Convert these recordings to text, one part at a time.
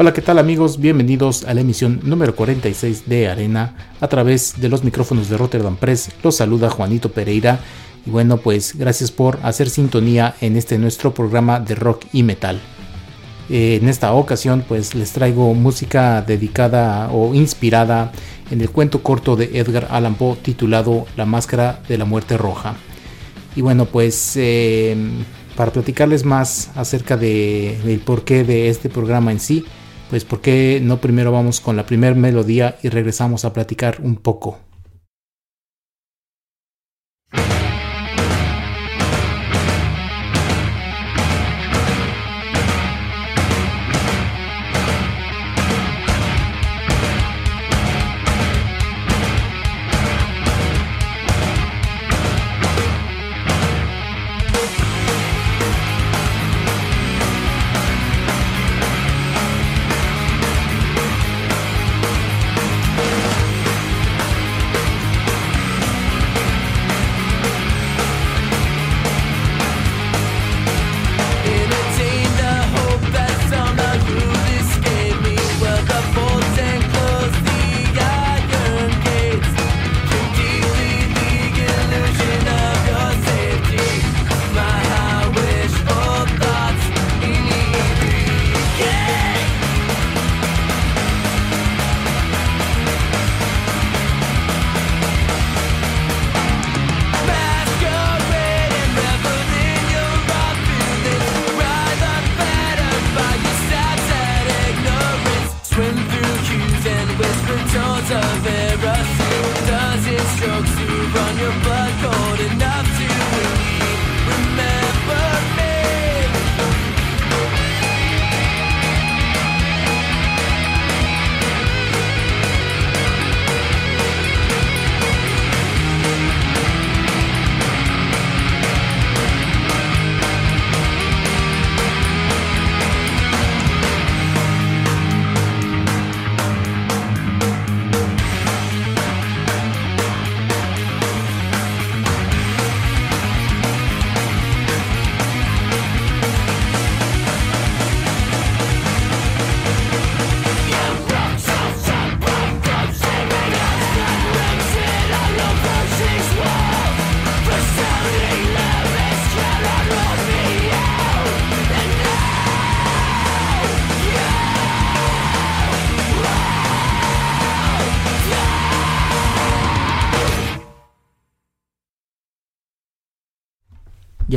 Hola, ¿qué tal amigos? Bienvenidos a la emisión número 46 de Arena a través de los micrófonos de Rotterdam Press. Los saluda Juanito Pereira y bueno, pues gracias por hacer sintonía en este nuestro programa de rock y metal. Eh, en esta ocasión pues les traigo música dedicada o inspirada en el cuento corto de Edgar Allan Poe titulado La Máscara de la Muerte Roja. Y bueno, pues eh, para platicarles más acerca de, del porqué de este programa en sí, pues ¿por qué no primero vamos con la primera melodía y regresamos a platicar un poco?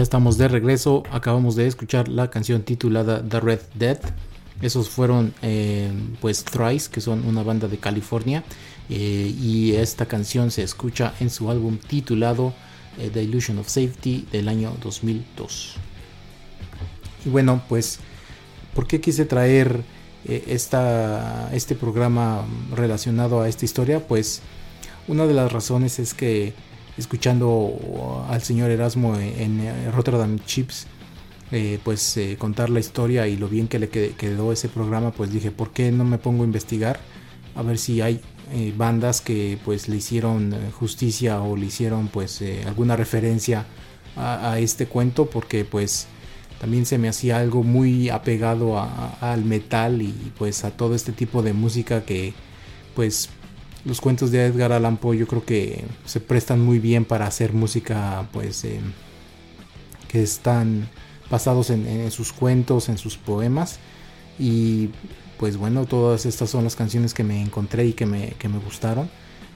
Ya estamos de regreso. Acabamos de escuchar la canción titulada The Red Dead. Esos fueron eh, pues Thrice, que son una banda de California. Eh, y esta canción se escucha en su álbum titulado eh, The Illusion of Safety del año 2002. Y bueno, pues, ¿por qué quise traer esta, este programa relacionado a esta historia? Pues una de las razones es que escuchando al señor Erasmo en, Rotterdam Chips, eh, pues eh, contar la historia y lo bien que le quedó ese programa, pues dije, ¿por qué no me pongo a investigar? A ver si hay eh, bandas que pues le hicieron justicia o le hicieron pues alguna referencia a, este cuento, porque pues también se me hacía algo muy apegado al metal y pues a todo este tipo de música que pues los cuentos de Edgar Allan Poe yo creo que se prestan muy bien para hacer música pues eh, que están basados en, sus cuentos, en sus poemas y pues bueno, todas estas son las canciones que me encontré y que me, me gustaron.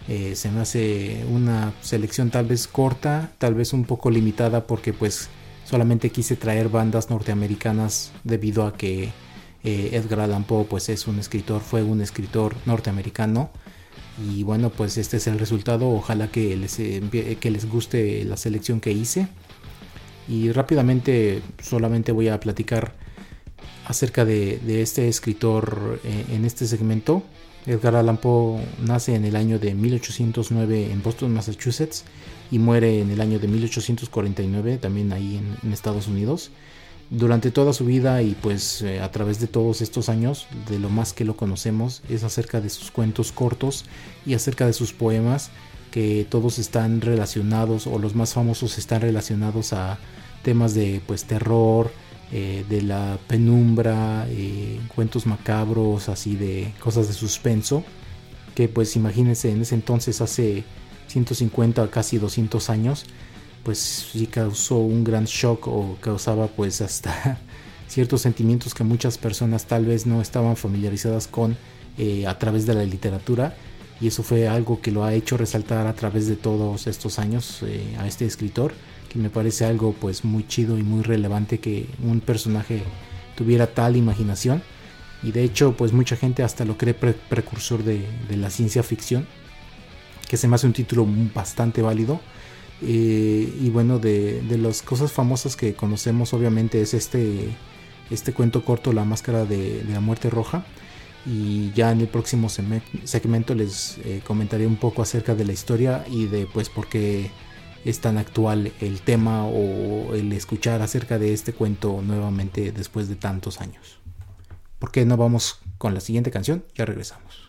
Eh, se me hace una selección tal vez corta, tal vez un poco limitada porque pues solamente quise traer bandas norteamericanas debido a que eh, Edgar Allan Poe pues es un escritor, fue un escritor norteamericano Y bueno, pues este es el resultado. Ojalá que les, que les guste la selección que hice. Y rápidamente solamente voy a platicar acerca de, este escritor eh, en este segmento. Edgar Allan Poe nace en el año de 1809 en Boston, Massachusetts y muere en el año de 1849 también ahí en, Estados Unidos. Durante toda su vida y pues eh, a través de todos estos años, de lo más que lo conocemos es acerca de sus cuentos cortos y acerca de sus poemas que todos están relacionados o los más famosos están relacionados a temas de pues terror, eh, de la penumbra, eh, cuentos macabros, así de cosas de suspenso, que pues imagínense en ese entonces hace 150 casi 200 años, pues sí causó un gran shock o causaba pues hasta ciertos sentimientos que muchas personas tal vez no estaban familiarizadas con eh, a través de la literatura. Y eso fue algo que lo ha hecho resaltar a través de todos estos años a este escritor me parece algo pues muy chido y muy relevante que un personaje tuviera tal imaginación. Y de hecho pues mucha gente hasta lo cree precursor de, la ciencia ficción que se me hace un título bastante válido eh, y bueno de, las cosas famosas que conocemos obviamente es este este cuento corto La máscara de, la muerte roja y ya en el próximo segmento les eh, comentaré un poco acerca de la historia y de pues por qué es tan actual el tema o el escuchar acerca de este cuento nuevamente después de tantos años. ¿Por qué no vamos con la siguiente canción? Ya regresamos.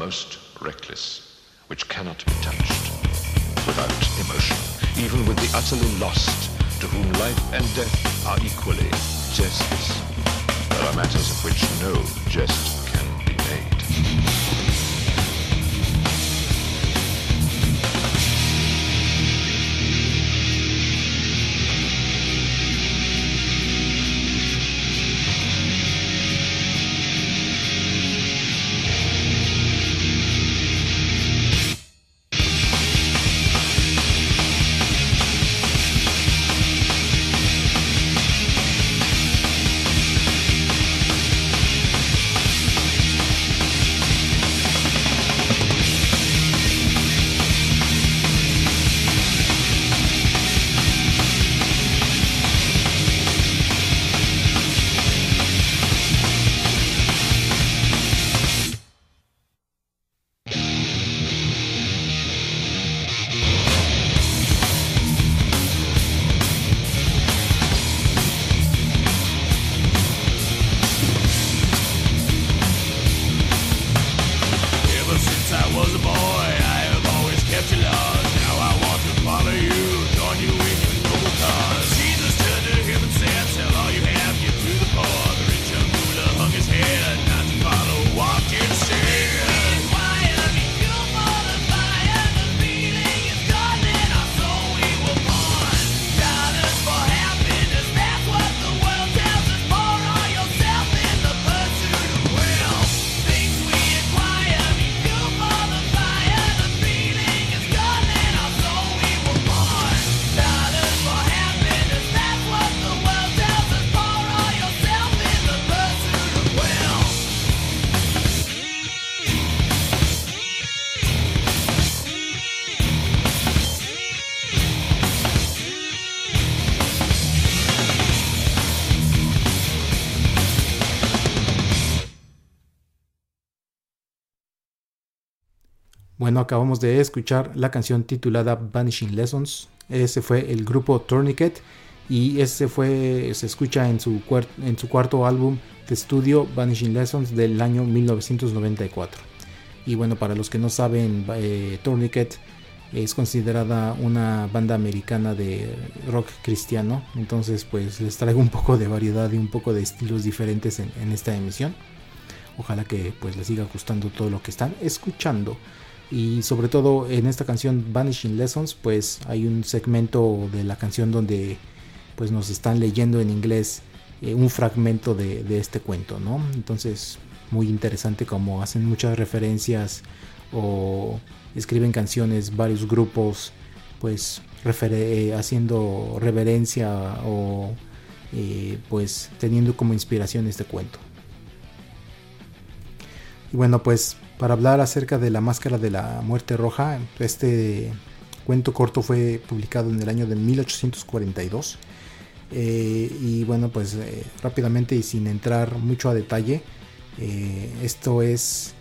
most reckless, which cannot be touched without emotion, even with the utterly lost, to whom life and death are equally jests. There are matters of which no jest can be made. Bueno, acabamos de escuchar la canción titulada Vanishing Lessons. Ese fue el grupo Tourniquet y ese fue se escucha en su, en su cuarto álbum de estudio Vanishing Lessons del año 1994. Y bueno, para los que no saben, eh, Tourniquet es considerada una banda americana de rock cristiano. Entonces, pues les traigo un poco de variedad y un poco de estilos diferentes en, esta emisión. Ojalá que pues les siga gustando todo lo que están escuchando. Y sobre todo en esta canción Vanishing Lessons, pues hay un segmento de la canción donde pues nos están leyendo en inglés eh, un fragmento de, de, este cuento, ¿no? Entonces, muy interesante como hacen muchas referencias o escriben canciones, varios grupos, pues eh, haciendo reverencia o eh, pues teniendo como inspiración este cuento. Y bueno, pues para hablar acerca de la máscara de la muerte roja, este cuento corto fue publicado en el año de 1842. Eh, y bueno, pues rápidamente y sin entrar mucho a detalle, esto es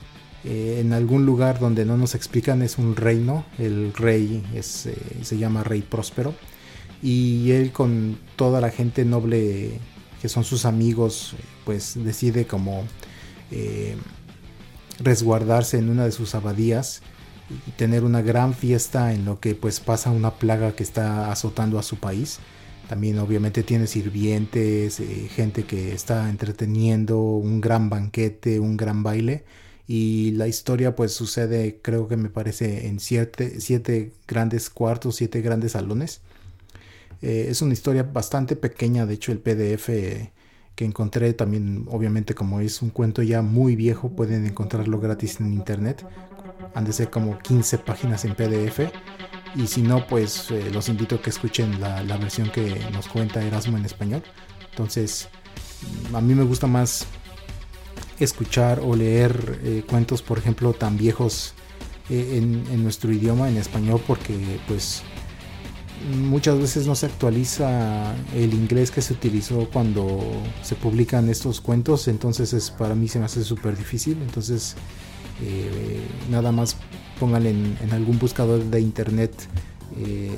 eh, en algún lugar donde no nos explican es un reino, el rey eh, se llama Rey Próspero y él con toda la gente noble que son sus amigos pues decide como eh, resguardarse en una de sus abadías y tener una gran fiesta en lo que pues pasa una plaga que está azotando a su país. También obviamente tiene sirvientes, gente que está entreteniendo, un gran banquete, un gran baile y la historia pues sucede creo que me parece en siete, siete grandes cuartos, siete grandes salones. Eh, es una historia bastante pequeña, de hecho el PDF que encontré también obviamente como es un cuento ya muy viejo pueden encontrarlo gratis en internet. Han de ser como 15 páginas en PDF y si no pues eh, los invito a que escuchen la, versión que nos cuenta Erasmo en español. Entonces a mí me gusta más escuchar o leer eh, cuentos, por ejemplo, tan viejos eh, en, nuestro idioma, en español, porque pues muchas veces no se actualiza el inglés que se utilizó cuando se publican estos cuentos, entonces es, para mí se me hace súper difícil, entonces eh, nada más pónganle en, algún buscador de internet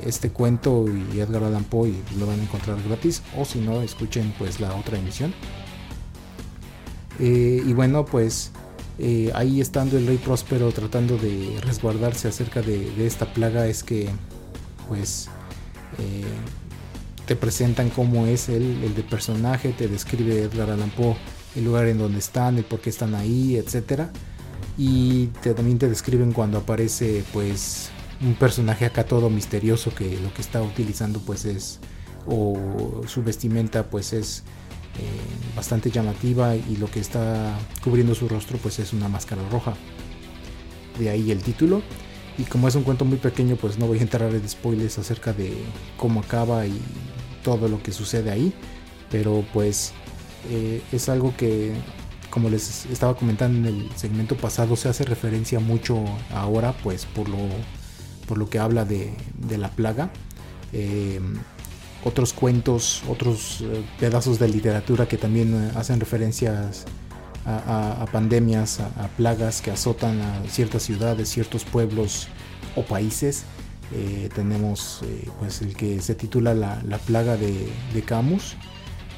este cuento y Edgar Allan Poe y lo van a encontrar gratis o si no escuchen pues la otra emisión. Eh, y bueno, pues eh, ahí estando el rey próspero tratando de resguardarse acerca de, esta plaga es que pues eh, te presentan cómo es él, el de personaje, te describe Edgar Allan Poe el lugar en donde están, el por qué están ahí, etcétera. Y también te describen cuando aparece pues un personaje acá todo misterioso que lo que está utilizando pues es o su vestimenta pues es eh, bastante llamativa y lo que está cubriendo su rostro pues es una máscara roja. De ahí el título. Y como es un cuento muy pequeño pues no voy a entrar en spoilers acerca de cómo acaba y todo lo que sucede ahí. Pero pues eh, es algo que como les estaba comentando en el segmento pasado se hace referencia mucho ahora pues por lo, por lo que habla de, la plaga. Eh, otros cuentos, otros eh, pedazos de literatura que también hacen referencias a, pandemias, a, plagas que azotan a ciertas ciudades, ciertos pueblos o países. Eh, tenemos pues el que se titula La, plaga de, Camus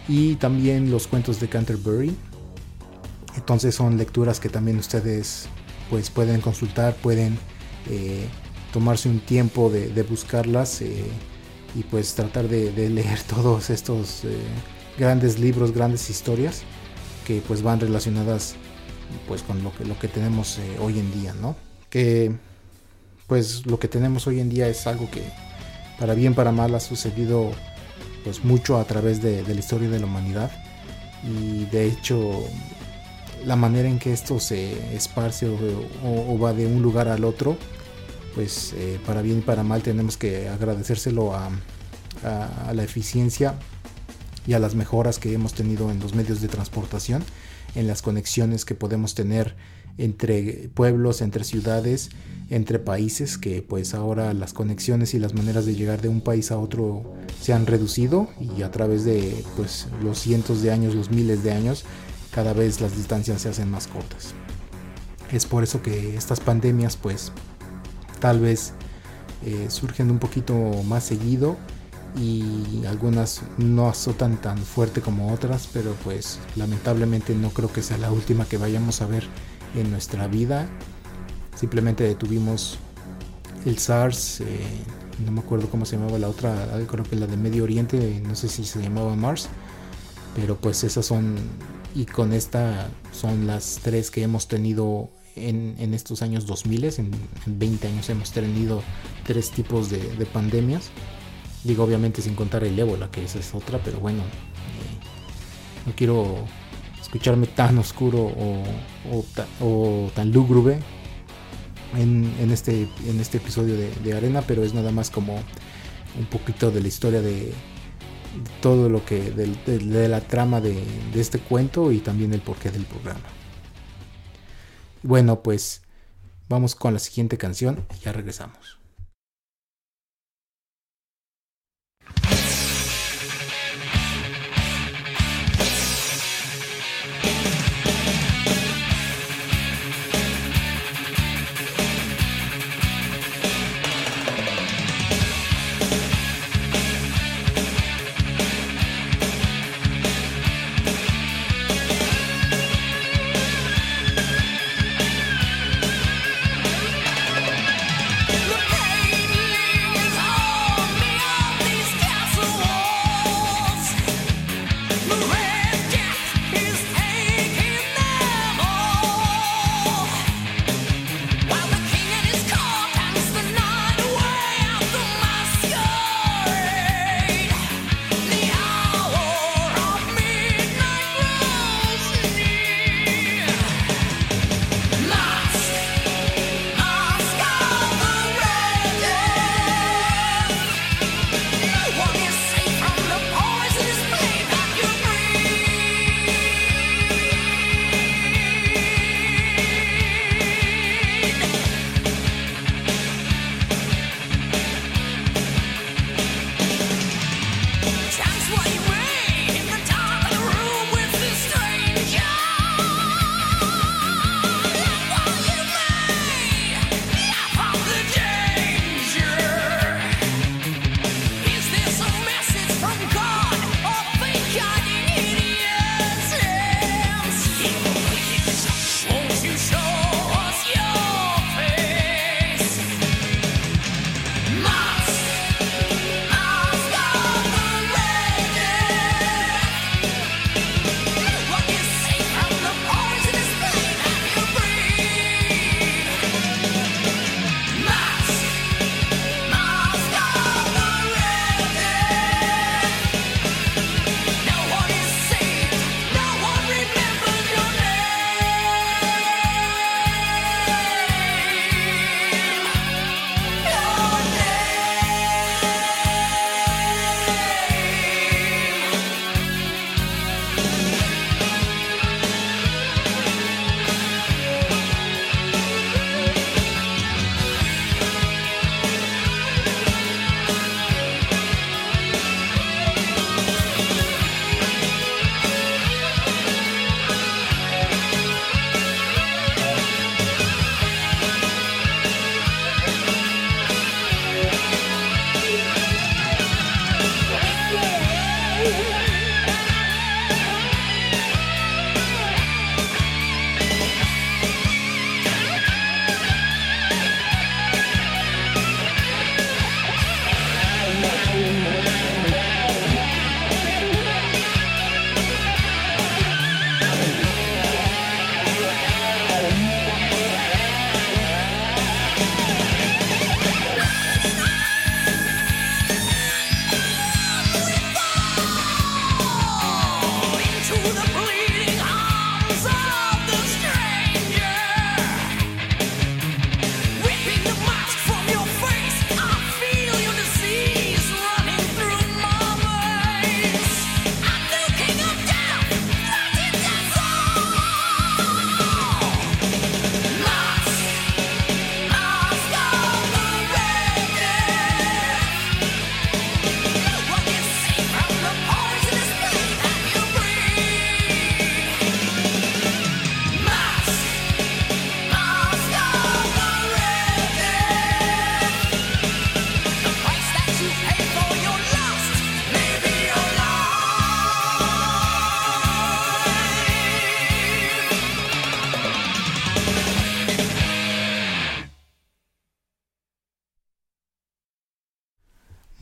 y también los cuentos de Canterbury. Entonces son lecturas que también ustedes pues pueden consultar, pueden tomarse un tiempo de, buscarlas y pues tratar de, leer todos estos eh, grandes libros, grandes historias que pues van relacionadas pues con lo que, lo que tenemos eh, hoy en día, ¿no? Que pues lo que tenemos hoy en día es algo que para bien para mal ha sucedido pues mucho a través de, la historia de la humanidad y de hecho la manera en que esto se esparce o va de un lugar al otro pues eh, para bien y para mal tenemos que agradecérselo a, la eficiencia y a las mejoras que hemos tenido en los medios de transportación, en las conexiones que podemos tener entre pueblos, entre ciudades, entre países, que pues ahora las conexiones y las maneras de llegar de un país a otro se han reducido y a través de pues los cientos de años, los miles de años, cada vez las distancias se hacen más cortas. Es por eso que estas pandemias pues tal vez eh, surgen un poquito más seguido y algunas no azotan tan fuerte como otras, pero pues lamentablemente no creo que sea la última que vayamos a ver en nuestra vida. Simplemente detuvimos el SARS, eh, no me acuerdo cómo se llamaba la otra, creo que la de Medio Oriente, no sé si se llamaba Mars, pero pues esas son, y con esta son las tres que hemos tenido en, estos años 2000, en, en, 20 años hemos tenido tres tipos de, pandemias. Digo, obviamente sin contar el ébola, que esa es otra, pero bueno, eh, no quiero escucharme tan oscuro o, tan lúgubre en, este, en este episodio de, Arena, pero es nada más como un poquito de la historia de, todo lo que, de, la trama de, de este cuento y también el porqué del programa. Bueno, pues vamos con la siguiente canción y ya regresamos.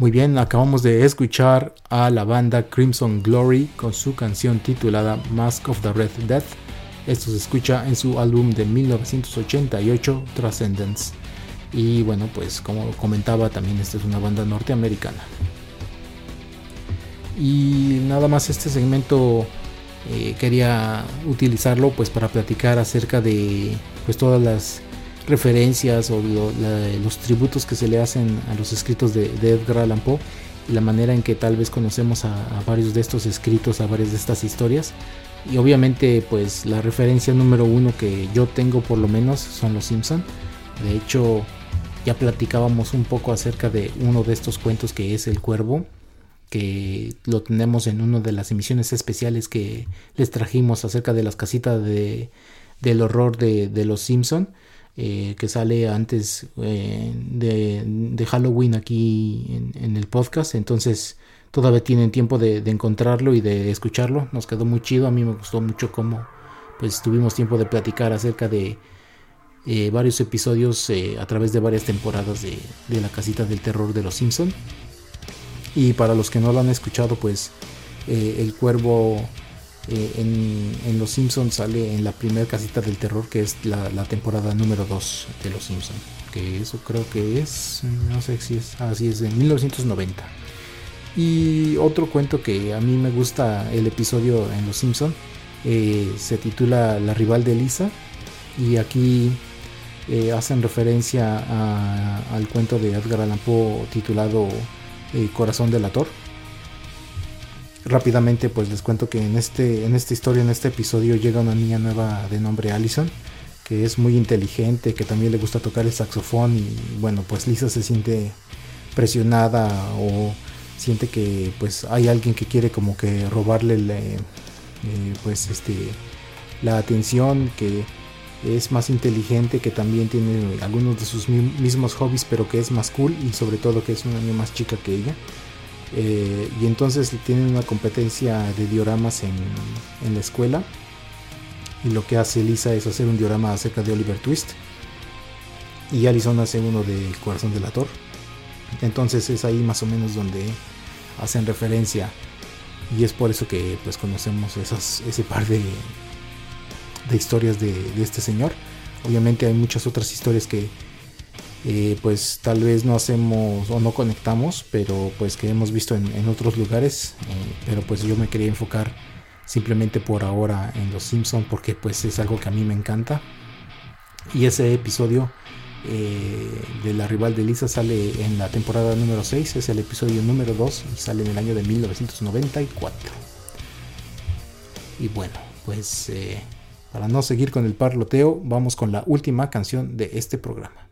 Muy bien, acabamos de escuchar a la banda Crimson Glory con su canción titulada Mask of the Red Death. Esto se escucha en su álbum de 1988, Transcendence. Y bueno, pues como comentaba, también esta es una banda norteamericana. Y nada más este segmento eh, quería utilizarlo pues para platicar acerca de pues todas las referencias o los tributos que se le hacen a los escritos de, Edgar Allan Poe y la manera en que tal vez conocemos a, varios de estos escritos, a varias de estas historias. Y obviamente pues la referencia número uno que yo tengo por lo menos son los Simpson. De hecho ya platicábamos un poco acerca de uno de estos cuentos que es El Cuervo, que lo tenemos en una de las emisiones especiales que les trajimos acerca de las casitas de, del horror de, de los Simpson. Eh, que sale antes eh, de, Halloween aquí en, el podcast. Entonces todavía tienen tiempo de, encontrarlo y de escucharlo. Nos quedó muy chido. A mí me gustó mucho cómo pues tuvimos tiempo de platicar acerca de eh, varios episodios a través de varias temporadas de, la casita del terror de los Simpson. Y para los que no lo han escuchado, pues el cuervo eh, en, Los Simpsons sale en la primera casita del terror, que es la, temporada número 2 de Los Simpsons. Que eso creo que es, no sé si es, así es, de 1990. Y otro cuento que a mí me gusta el episodio en Los Simpsons eh, se titula La rival de Lisa. Y aquí eh, hacen referencia al cuento de Edgar Allan Poe titulado Corazón del Ator Rápidamente pues les cuento que en, este, en esta historia, en este episodio llega una niña nueva de nombre Allison, que es muy inteligente, que también le gusta tocar el saxofón y bueno pues Lisa se siente presionada o siente que pues hay alguien que quiere como que robarle eh, pues este la atención que es más inteligente que también tiene algunos de sus mismos hobbies pero que es más cool y sobre todo que es una niña más chica que ella eh, y entonces tienen una competencia de dioramas en, la escuela. Y lo que hace Lisa es hacer un diorama acerca de Oliver Twist. Y Alison hace uno del corazón del Ator. Entonces es ahí más o menos donde hacen referencia. Y es por eso que pues conocemos ese par de, de historias de este señor. Obviamente hay muchas otras historias que, eh, pues tal vez no hacemos o no conectamos, pero pues que hemos visto en, otros lugares, eh, pero pues yo me quería enfocar simplemente por ahora en Los Simpson porque pues es algo que a mí me encanta. Y ese episodio eh, de la rival de Lisa sale en la temporada número 6, es el episodio número 2 y sale en el año de 1994. Y bueno, pues para no seguir con el parloteo, vamos con la última canción de este programa.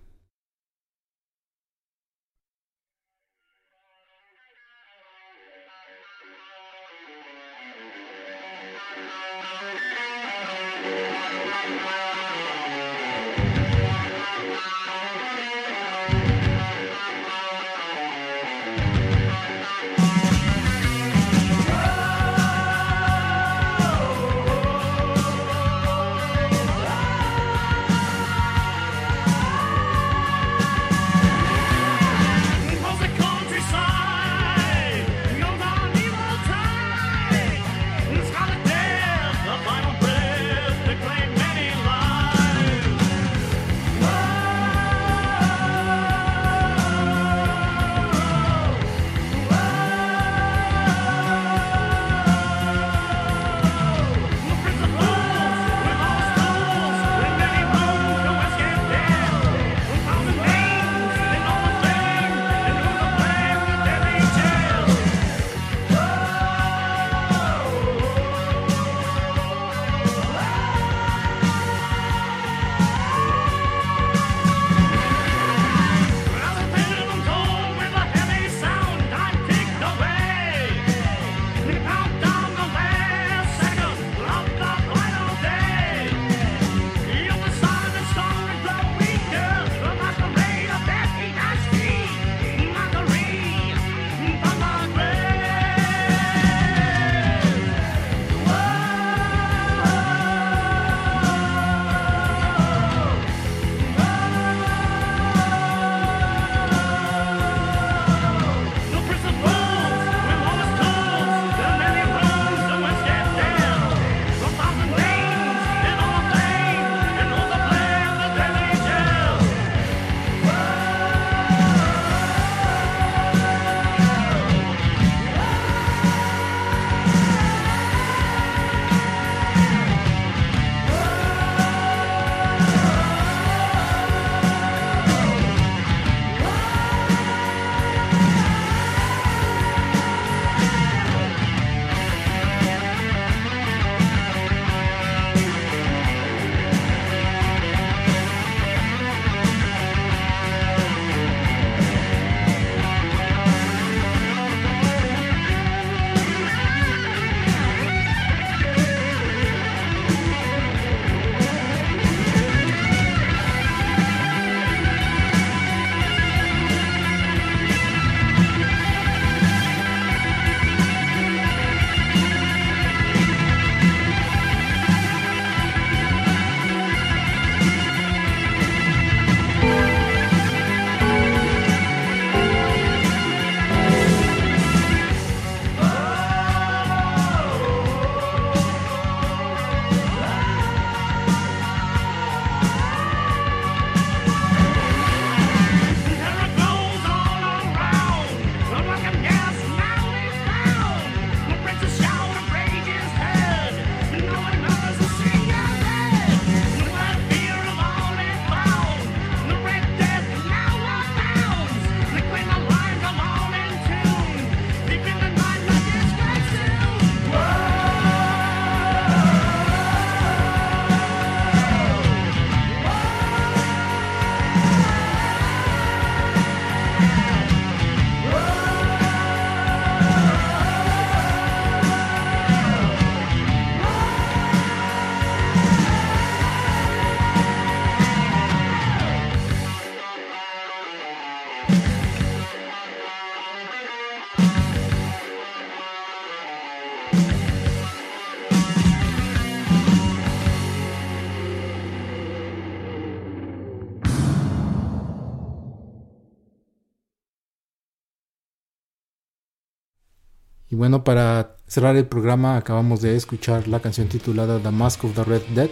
Bueno, para cerrar el programa acabamos de escuchar la canción titulada The Mask of the Red Dead.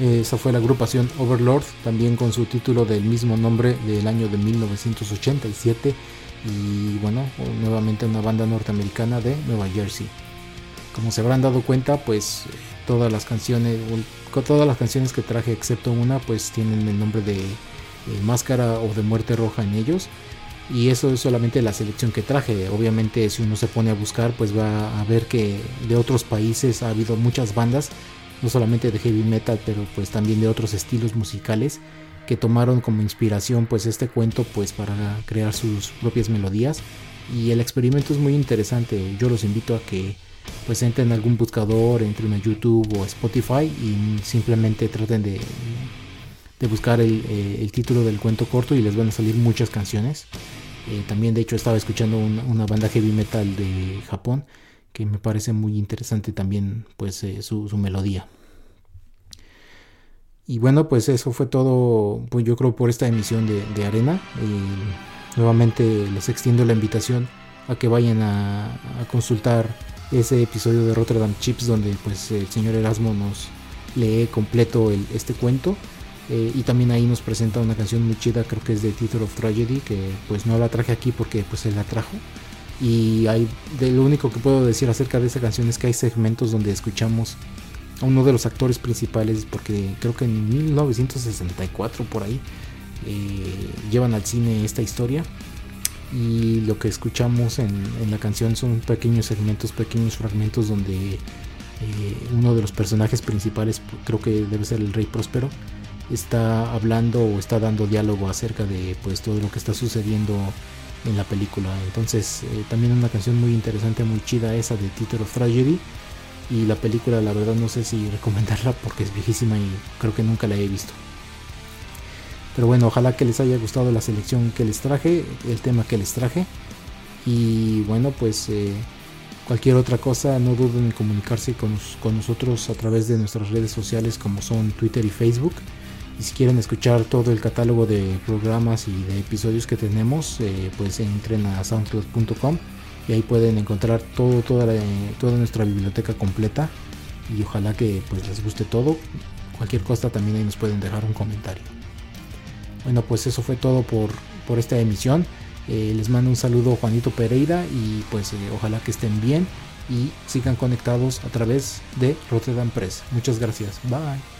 Esa fue la agrupación Overlord, también con su título del mismo nombre del año de 1987. Y bueno, nuevamente una banda norteamericana de Nueva Jersey. Como se habrán dado cuenta, pues todas las canciones, todas las canciones que traje excepto una, pues tienen el nombre de eh, Máscara o de Muerte Roja en ellos y eso es solamente la selección que traje. Obviamente si uno se pone a buscar pues va a ver que de otros países ha habido muchas bandas, no solamente de heavy metal, pero pues también de otros estilos musicales que tomaron como inspiración pues este cuento pues para crear sus propias melodías y el experimento es muy interesante. Yo los invito a que pues entren en algún buscador, entren a YouTube o Spotify y simplemente traten de, de buscar el, eh, el título del cuento corto y les van a salir muchas canciones. Eh, también de hecho estaba escuchando una, banda heavy metal de Japón que me parece muy interesante también pues eh, su, melodía. Y bueno pues eso fue todo pues yo creo por esta emisión de, Arena. nuevamente les extiendo la invitación a que vayan a, consultar ese episodio de Rotterdam Chips donde pues el señor Erasmo nos lee completo este cuento eh, y también ahí nos presenta una canción muy chida, creo que es de Theater of Tragedy, que pues no la traje aquí porque pues se la trajo. Y hay, de, lo único que puedo decir acerca de esa canción es que hay segmentos donde escuchamos a uno de los actores principales, porque creo que en 1964 por ahí eh, llevan al cine esta historia. Y lo que escuchamos en, la canción son pequeños segmentos, pequeños fragmentos donde eh, uno de los personajes principales, creo que debe ser el Rey Próspero, está hablando o está dando diálogo acerca de pues todo lo que está sucediendo en la película. Entonces eh, también una canción muy interesante, muy chida esa de Theater of Tragedy. Y la película la verdad no sé si recomendarla porque es viejísima y creo que nunca la he visto. Pero bueno, ojalá que les haya gustado la selección que les traje, el tema que les traje. Y bueno, pues eh, cualquier otra cosa, no duden en comunicarse con, con nosotros a través de nuestras redes sociales como son Twitter y Facebook. Y si quieren escuchar todo el catálogo de programas y de episodios que tenemos, eh, pues entren a soundcloud.com y ahí pueden encontrar toda, nuestra biblioteca completa. Y ojalá que pues les guste todo. Cualquier cosa también ahí nos pueden dejar un comentario. Bueno, pues eso fue todo por, por esta emisión. Eh, les mando un saludo Juanito Pereira y pues eh, ojalá que estén bien y sigan conectados a través de Rotterdam Press. Muchas gracias. Bye.